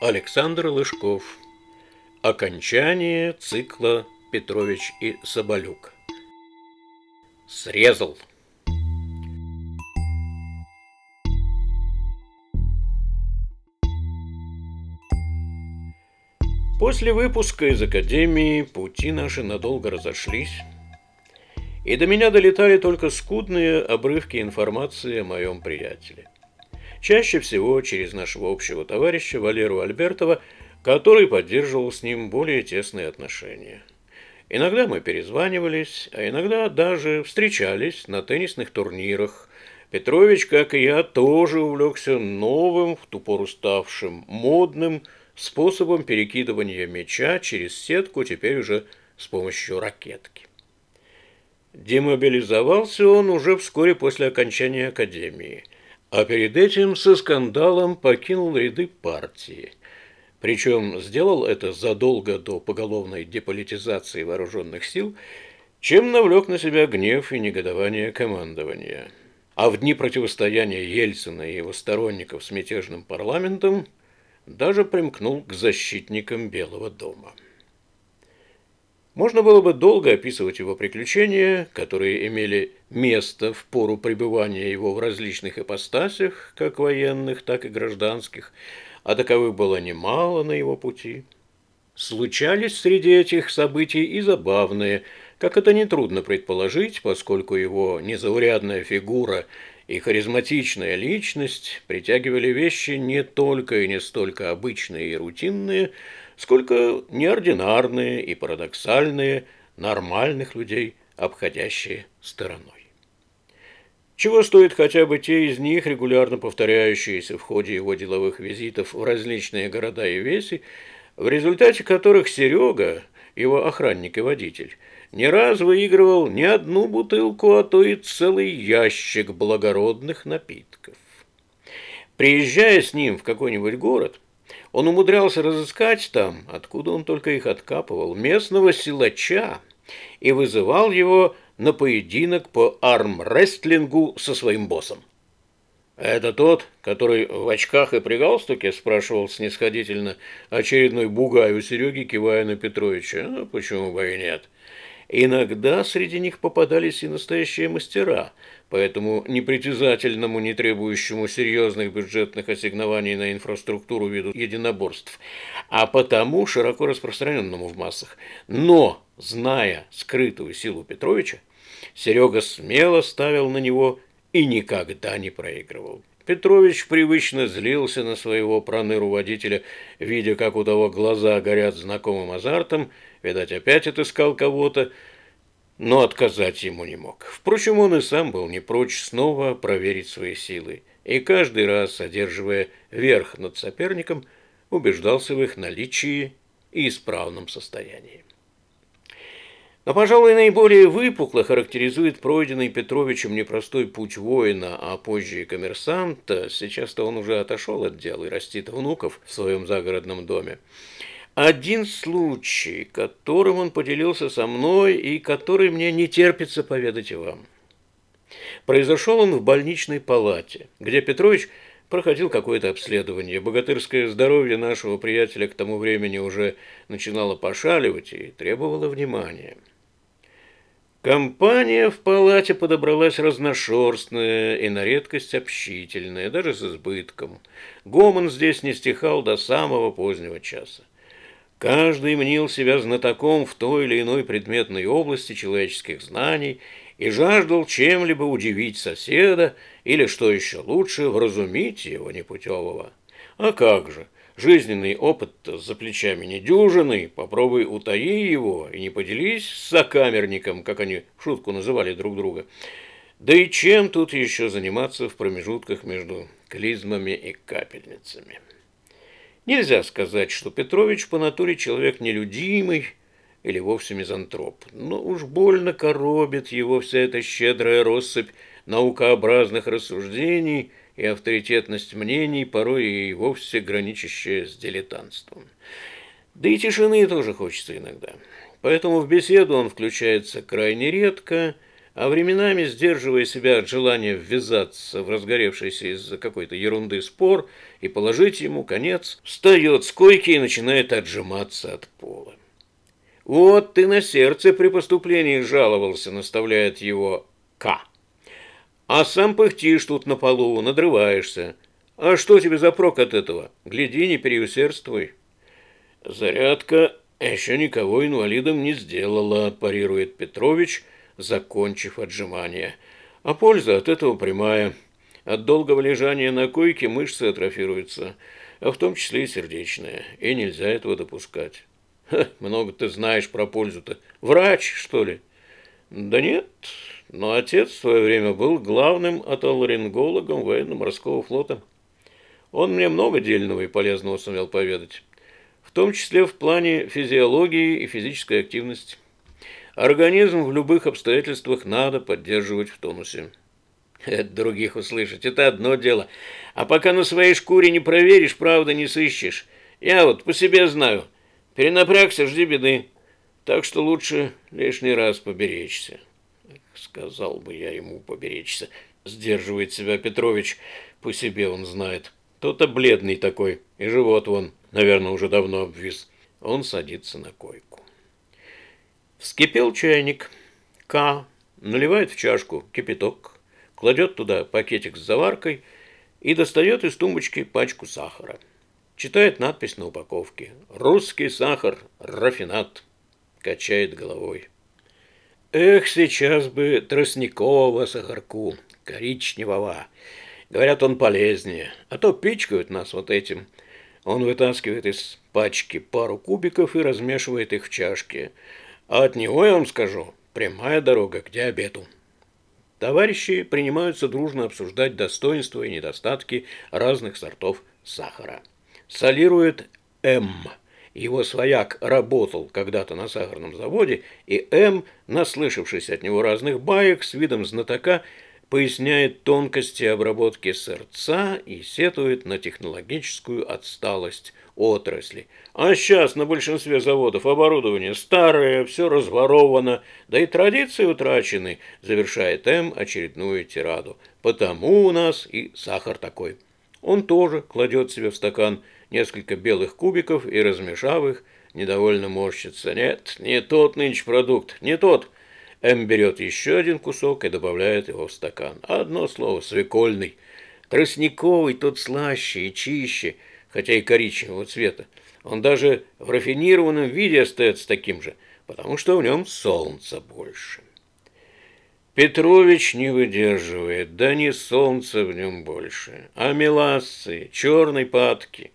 Александр Лыжков. Окончание цикла Петрович и Соболюк. Срезал. После выпуска из академии пути наши надолго разошлись, и до меня долетали только скудные обрывки информации о моем приятеле – чаще всего через нашего общего товарища Валеру Альбертова, который поддерживал с ним более тесные отношения. Иногда мы перезванивались, а иногда даже встречались на теннисных турнирах. Петрович, как и я, тоже увлекся новым, в ту пору ставшим модным способом перекидывания мяча через сетку, теперь уже с помощью ракетки. Демобилизовался он уже вскоре после окончания академии – а перед этим со скандалом покинул ряды партии. Причем сделал это задолго до поголовной деполитизации вооруженных сил, чем навлек на себя гнев и негодование командования. А в дни противостояния Ельцина и его сторонников с мятежным парламентом даже примкнул к защитникам Белого дома. Можно было бы долго описывать его приключения, которые имели место в пору пребывания его в различных ипостасях, как военных, так и гражданских, а таковых было немало на его пути. Случались среди этих событий и забавные, как это нетрудно предположить, поскольку его незаурядная фигура и харизматичная личность притягивали вещи не только и не столько обычные и рутинные, сколько неординарные и парадоксальные, нормальных людей, обходящие стороной. Чего стоит хотя бы те из них, регулярно повторяющиеся в ходе его деловых визитов в различные города и веси, в результате которых Серега, его охранник и водитель, не раз выигрывал не одну бутылку, а то и целый ящик благородных напитков. Приезжая с ним в какой-нибудь город – он умудрялся разыскать там, откуда он только их откапывал, местного силача и вызывал его на поединок по армрестлингу со своим боссом. «Это тот, который в очках и при галстуке?» – спрашивал снисходительно очередной бугай у Сереги, кивая на Петровича. «Ну, почему бы и нет?» Иногда среди них попадались и настоящие мастера, поэтому непритязательному, не требующему серьезных бюджетных ассигнований на инфраструктуру виду единоборств, а потому широко распространенному в массах. Но, зная скрытую силу Петровича, Серега смело ставил на него и никогда не проигрывал. Петрович привычно злился на своего проныру водителя, видя, как у того глаза горят знакомым азартом, видать, опять отыскал кого-то, но отказать ему не мог. Впрочем, он и сам был не прочь снова проверить свои силы, и каждый раз, одерживая верх над соперником, убеждался в их наличии и исправном состоянии. Но, пожалуй, наиболее выпукло характеризует пройденный Петровичем непростой путь воина, а позже и коммерсанта, сейчас-то он уже отошел от дела и растит внуков в своем загородном доме, один случай, которым он поделился со мной и который мне не терпится поведать вам. Произошел он в больничной палате, где Петрович проходил какое-то обследование. Богатырское здоровье нашего приятеля к тому времени уже начинало пошаливать и требовало внимания. Компания в палате подобралась разношерстная и на редкость общительная, даже с избытком. Гомон здесь не стихал до самого позднего часа. Каждый мнил себя знатоком в той или иной предметной области человеческих знаний и жаждал чем-либо удивить соседа или, что еще лучше, вразумить его непутевого. А как же – Жизненный опыт за плечами недюжинный, попробуй утаи его и не поделись с сокамерником, как они в шутку называли друг друга. Да и чем тут еще заниматься в промежутках между клизмами и капельницами? Нельзя сказать, что Петрович по натуре человек нелюдимый или вовсе мизантроп, но уж больно коробит его вся эта щедрая россыпь наукообразных рассуждений – и авторитетность мнений, порой и вовсе граничащая с дилетантством. Да и тишины тоже хочется иногда. Поэтому в беседу он включается крайне редко, а временами, сдерживая себя от желания ввязаться в разгоревшийся из-за какой-то ерунды спор и положить ему конец, встает с койки и начинает отжиматься от пола. «Вот ты на сердце при поступлении жаловался», — наставляет его К. «А сам пыхтишь тут на полу, надрываешься. А что тебе за прок от этого? Гляди, не переусердствуй». «Зарядка еще никого инвалидом не сделала», – парирует Петрович, закончив отжимание. «А польза от этого прямая. От долгого лежания на койке мышцы атрофируются, а в том числе и сердечная, и нельзя этого допускать». Ха, много ты знаешь про пользу-то. Врач, что ли? Да нет, но отец в свое время был главным отоларингологом военно-морского флота. Он мне много дельного и полезного сумел поведать в том числе в плане физиологии и физической активности. Организм в любых обстоятельствах надо поддерживать в тонусе. Это других услышать, это одно дело. А пока на своей шкуре не проверишь, правда не сыщешь. Я вот по себе знаю. Перенапрягся, жди беды. Так что лучше лишний раз поберечься. Сказал бы я ему поберечься. Сдерживает себя Петрович. По себе он знает. Тот-то бледный такой, и живот вон наверное, уже давно обвис. Он садится на койку. Вскипел чайник. К наливает в чашку кипяток, кладет туда пакетик с заваркой и достает из тумбочки пачку сахара. Читает надпись на упаковке. «Русский сахар, рафинат». Качает головой. Эх, сейчас бы тростникового сахарку, коричневого. Говорят, он полезнее. А то пичкают нас вот этим – он вытаскивает из пачки пару кубиков и размешивает их в чашке. А от него, я вам скажу, прямая дорога к диабету. Товарищи принимаются дружно обсуждать достоинства и недостатки разных сортов сахара. Солирует М. Его свояк работал когда-то на сахарном заводе, и М, наслышавшись от него разных баек, с видом знатока поясняет тонкости обработки сырца и сетует на технологическую отсталость отрасли. А сейчас на большинстве заводов оборудование старое, все разворовано, да и традиции утрачены, завершает М очередную тираду. Потому у нас и сахар такой. Он тоже кладет себе в стакан несколько белых кубиков и, размешав их, недовольно морщится. Нет, не тот нынче продукт, не тот. М берет еще один кусок и добавляет его в стакан. Одно слово – свекольный. Тростниковый тот слаще и чище, хотя и коричневого цвета. Он даже в рафинированном виде остается таким же, потому что в нем солнца больше. Петрович не выдерживает, да не солнца в нем больше, а мелассы, черной падки.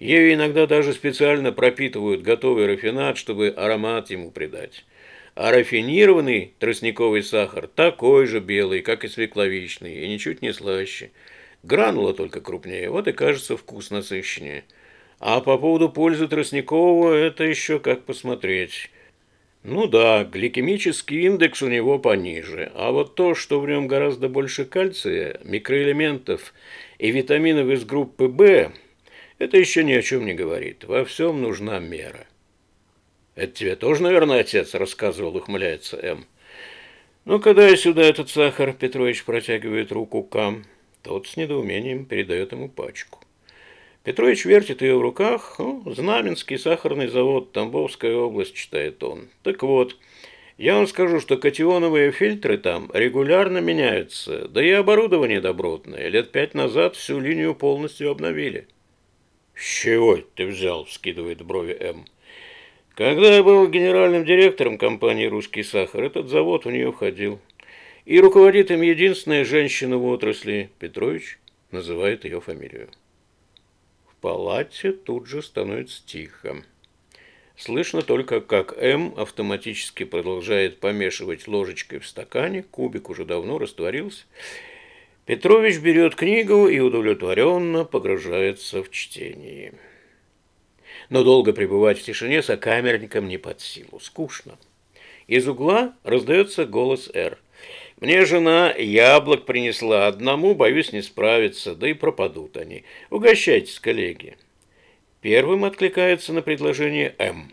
Ею иногда даже специально пропитывают готовый рафинат, чтобы аромат ему придать а рафинированный тростниковый сахар такой же белый, как и свекловичный, и ничуть не слаще. Гранула только крупнее, вот и кажется вкус насыщеннее. А по поводу пользы тростникового, это еще как посмотреть. Ну да, гликемический индекс у него пониже, а вот то, что в нем гораздо больше кальция, микроэлементов и витаминов из группы В, это еще ни о чем не говорит. Во всем нужна мера. Это тебе тоже, наверное, отец рассказывал, ухмыляется М. Ну, когда я сюда этот сахар, Петрович протягивает руку Кам. Тот с недоумением передает ему пачку. Петрович вертит ее в руках. Ну, Знаменский сахарный завод, Тамбовская область, читает он. Так вот, я вам скажу, что катионовые фильтры там регулярно меняются, да и оборудование добротное. Лет пять назад всю линию полностью обновили. «С чего ты взял?» – вскидывает брови М. Когда я был генеральным директором компании «Русский сахар», этот завод в нее входил. И руководит им единственная женщина в отрасли, Петрович называет ее фамилию. В палате тут же становится тихо. Слышно только, как М автоматически продолжает помешивать ложечкой в стакане, кубик уже давно растворился. Петрович берет книгу и удовлетворенно погружается в чтение но долго пребывать в тишине сокамерникам не под силу. Скучно. Из угла раздается голос Р. «Мне жена яблок принесла. Одному, боюсь, не справиться, да и пропадут они. Угощайтесь, коллеги». Первым откликается на предложение М.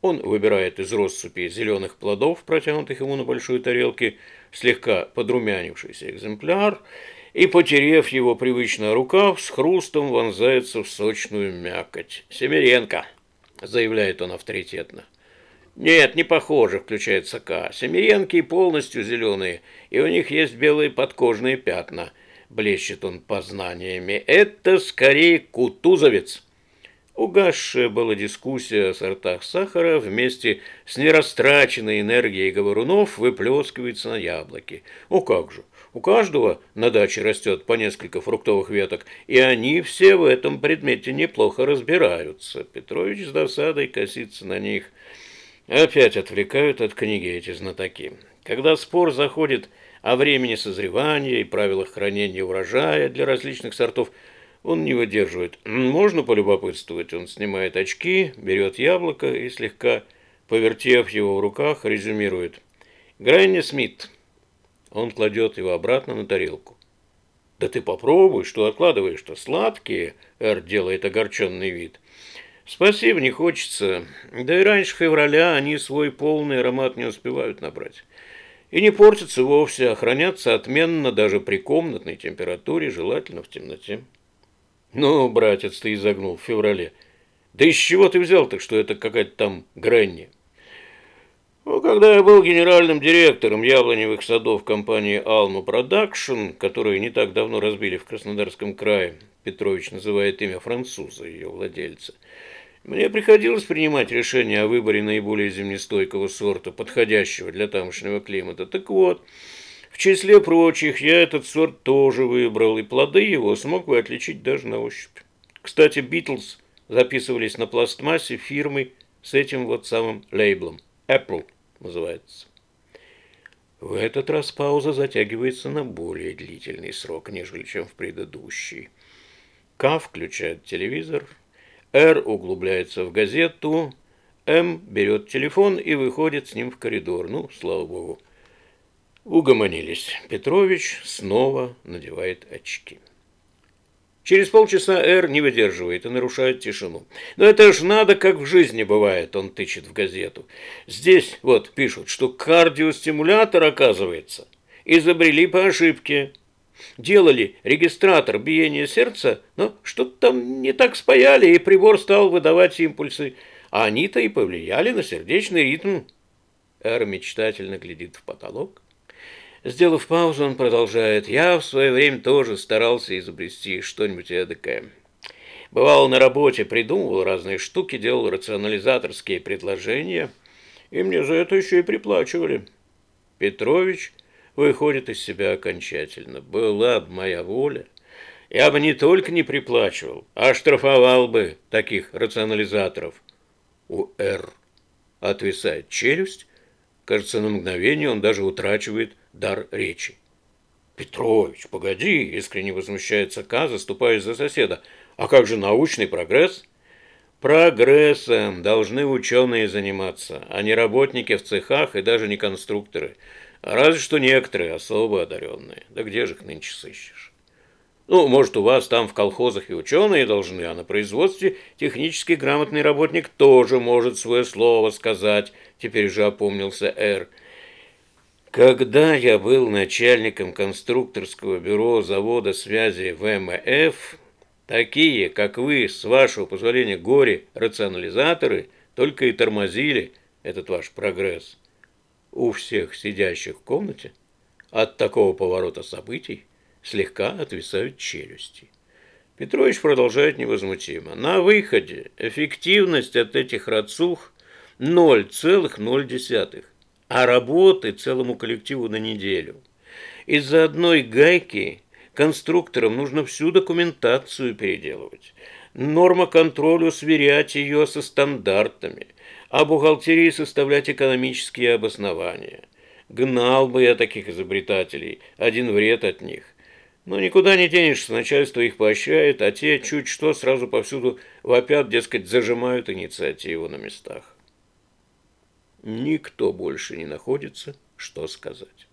Он выбирает из россыпи зеленых плодов, протянутых ему на большой тарелке, слегка подрумянившийся экземпляр, и, потерев его привычно рукав, с хрустом вонзается в сочную мякоть. «Семеренко!» – заявляет он авторитетно. «Нет, не похоже», – включается К. «Семеренки полностью зеленые, и у них есть белые подкожные пятна». Блещет он познаниями. «Это скорее кутузовец». Угасшая была дискуссия о сортах сахара вместе с нерастраченной энергией говорунов выплескивается на яблоки. О как же! У каждого на даче растет по несколько фруктовых веток, и они все в этом предмете неплохо разбираются. Петрович с досадой косится на них. Опять отвлекают от книги эти знатоки. Когда спор заходит о времени созревания и правилах хранения урожая для различных сортов, он не выдерживает. Можно полюбопытствовать? Он снимает очки, берет яблоко и, слегка повертев его в руках, резюмирует. Грэнни Смит, он кладет его обратно на тарелку. «Да ты попробуй, что откладываешь-то? Сладкие!» Эр делает огорченный вид. «Спасибо, не хочется. Да и раньше февраля они свой полный аромат не успевают набрать. И не портятся вовсе, а хранятся отменно даже при комнатной температуре, желательно в темноте». «Ну, братец, ты загнул в феврале. Да из чего ты взял-то, что это какая-то там Гренни?» Ну, когда я был генеральным директором яблоневых садов компании «Алма Продакшн», которую не так давно разбили в Краснодарском крае, Петрович называет имя француза, ее владельца, мне приходилось принимать решение о выборе наиболее землестойкого сорта, подходящего для тамошнего климата. Так вот, в числе прочих, я этот сорт тоже выбрал, и плоды его смог бы отличить даже на ощупь. Кстати, Битлз записывались на пластмассе фирмы с этим вот самым лейблом – Apple – называется. В этот раз пауза затягивается на более длительный срок, нежели чем в предыдущий. К включает телевизор, Р углубляется в газету, М берет телефон и выходит с ним в коридор. Ну, слава богу. Угомонились. Петрович снова надевает очки. Через полчаса Эр не выдерживает и нарушает тишину. Но это ж надо, как в жизни бывает, он тычет в газету. Здесь вот пишут, что кардиостимулятор, оказывается, изобрели по ошибке. Делали регистратор биения сердца, но что-то там не так спаяли, и прибор стал выдавать импульсы. А они-то и повлияли на сердечный ритм. Эр мечтательно глядит в потолок Сделав паузу, он продолжает. «Я в свое время тоже старался изобрести что-нибудь эдакое. Бывал на работе, придумывал разные штуки, делал рационализаторские предложения, и мне за это еще и приплачивали». Петрович выходит из себя окончательно. «Была бы моя воля, я бы не только не приплачивал, а штрафовал бы таких рационализаторов». У Р отвисает челюсть, кажется, на мгновение он даже утрачивает дар речи. «Петрович, погоди!» – искренне возмущается К, заступаясь за соседа. «А как же научный прогресс?» «Прогрессом должны ученые заниматься, а не работники в цехах и даже не конструкторы. Разве что некоторые особо одаренные. Да где же их нынче сыщешь?» Ну, может, у вас там в колхозах и ученые должны, а на производстве технически грамотный работник тоже может свое слово сказать. Теперь же опомнился Р. Когда я был начальником конструкторского бюро завода связи ВМФ, такие, как вы, с вашего позволения, горе-рационализаторы, только и тормозили этот ваш прогресс. У всех сидящих в комнате от такого поворота событий слегка отвисают челюсти. Петрович продолжает невозмутимо. На выходе эффективность от этих рацух 0,0 а работы целому коллективу на неделю. Из-за одной гайки конструкторам нужно всю документацию переделывать, норма контролю сверять ее со стандартами, а бухгалтерии составлять экономические обоснования. Гнал бы я таких изобретателей, один вред от них. Но никуда не денешься, начальство их поощряет, а те чуть что сразу повсюду вопят, дескать, зажимают инициативу на местах никто больше не находится, что сказать.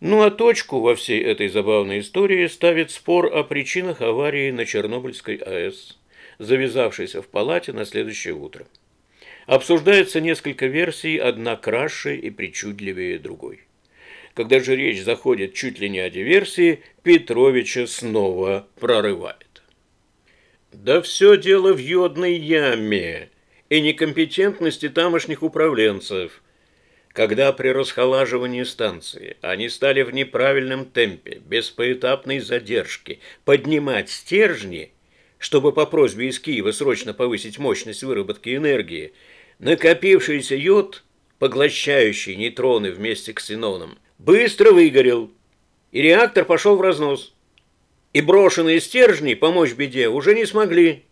Ну а точку во всей этой забавной истории ставит спор о причинах аварии на Чернобыльской АЭС, завязавшейся в палате на следующее утро. Обсуждается несколько версий, одна краше и причудливее другой. Когда же речь заходит чуть ли не о диверсии, Петровича снова прорывает. Да все дело в йодной яме и некомпетентности тамошних управленцев. Когда при расхолаживании станции они стали в неправильном темпе, без поэтапной задержки, поднимать стержни, чтобы по просьбе из Киева срочно повысить мощность выработки энергии, накопившийся йод, поглощающий нейтроны вместе с ксеноном, быстро выгорел, и реактор пошел в разнос. И брошенные стержни помочь беде уже не смогли.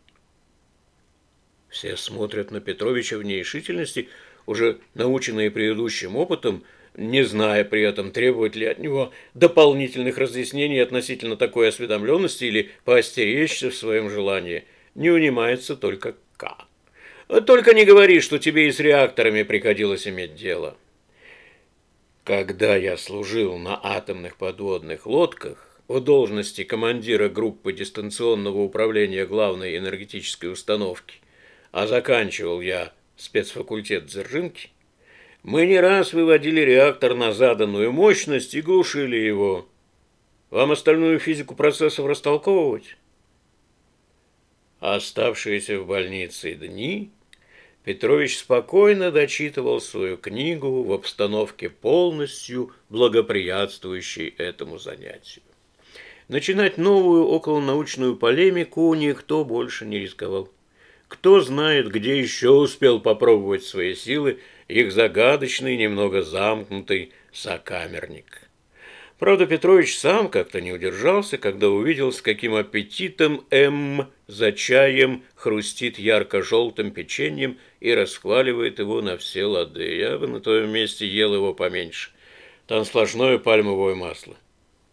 Все смотрят на Петровича в нерешительности, уже наученные предыдущим опытом, не зная при этом, требовать ли от него дополнительных разъяснений относительно такой осведомленности или поостеречься в своем желании. Не унимается только К. Только не говори, что тебе и с реакторами приходилось иметь дело. Когда я служил на атомных подводных лодках в должности командира группы дистанционного управления главной энергетической установки, а заканчивал я спецфакультет Дзержинки, мы не раз выводили реактор на заданную мощность и глушили его. Вам остальную физику процессов растолковывать? Оставшиеся в больнице дни Петрович спокойно дочитывал свою книгу в обстановке полностью благоприятствующей этому занятию. Начинать новую околонаучную полемику никто больше не рисковал. Кто знает, где еще успел попробовать свои силы их загадочный, немного замкнутый сокамерник. Правда, Петрович сам как-то не удержался, когда увидел, с каким аппетитом М за чаем хрустит ярко-желтым печеньем и расхваливает его на все лады. Я бы на твоем месте ел его поменьше. Там сплошное пальмовое масло.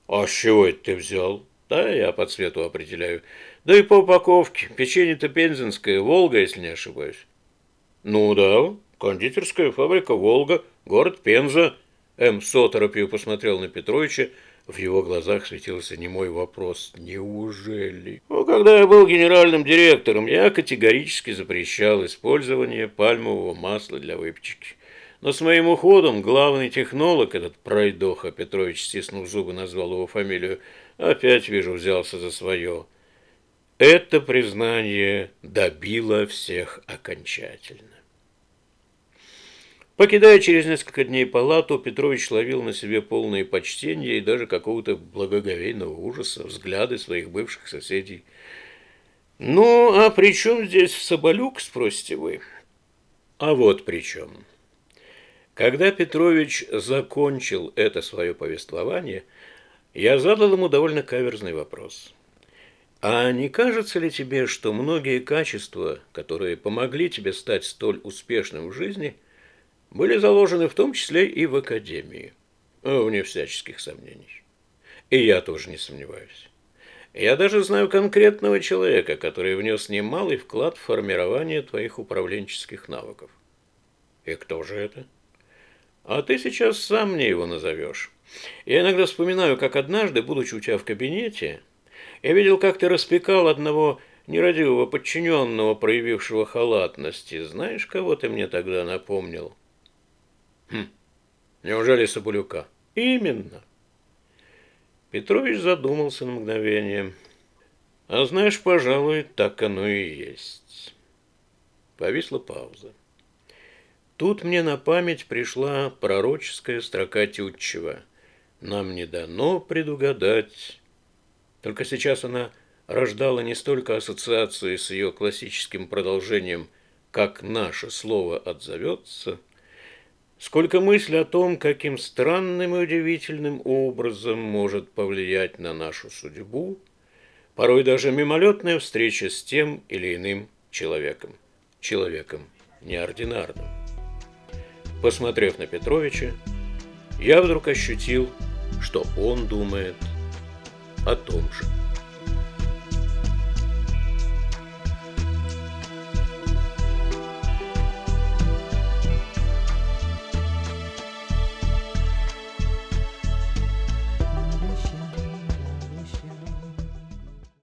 А с чего это ты взял? Да, я по цвету определяю. Да и по упаковке. Печенье-то пензенское, Волга, если не ошибаюсь. Ну да, кондитерская фабрика «Волга», город Пенза – М. с посмотрел на Петровича, в его глазах светился немой вопрос «Неужели?». Ну, когда я был генеральным директором, я категорически запрещал использование пальмового масла для выпечки. Но с моим уходом главный технолог, этот пройдоха, Петрович, стиснув зубы, назвал его фамилию, опять, вижу, взялся за свое. Это признание добило всех окончательно. Покидая через несколько дней палату, Петрович ловил на себе полное почтение и даже какого-то благоговейного ужаса взгляды своих бывших соседей. «Ну, а при чем здесь Соболюк?» – спросите вы. А вот при чем. Когда Петрович закончил это свое повествование, я задал ему довольно каверзный вопрос. А не кажется ли тебе, что многие качества, которые помогли тебе стать столь успешным в жизни – были заложены в том числе и в Академии, вне всяческих сомнений. И я тоже не сомневаюсь. Я даже знаю конкретного человека, который внес немалый вклад в формирование твоих управленческих навыков. И кто же это? А ты сейчас сам мне его назовешь. Я иногда вспоминаю, как однажды, будучи у тебя в кабинете, я видел, как ты распекал одного нерадивого подчиненного, проявившего халатности. Знаешь, кого ты мне тогда напомнил? Хм. Неужели Соболюка? Именно. Петрович задумался на мгновение. А знаешь, пожалуй, так оно и есть. Повисла пауза. Тут мне на память пришла пророческая строка Тютчева. Нам не дано предугадать. Только сейчас она рождала не столько ассоциации с ее классическим продолжением «как наше слово отзовется», сколько мысль о том, каким странным и удивительным образом может повлиять на нашу судьбу, порой даже мимолетная встреча с тем или иным человеком, человеком неординарным. Посмотрев на Петровича, я вдруг ощутил, что он думает о том же.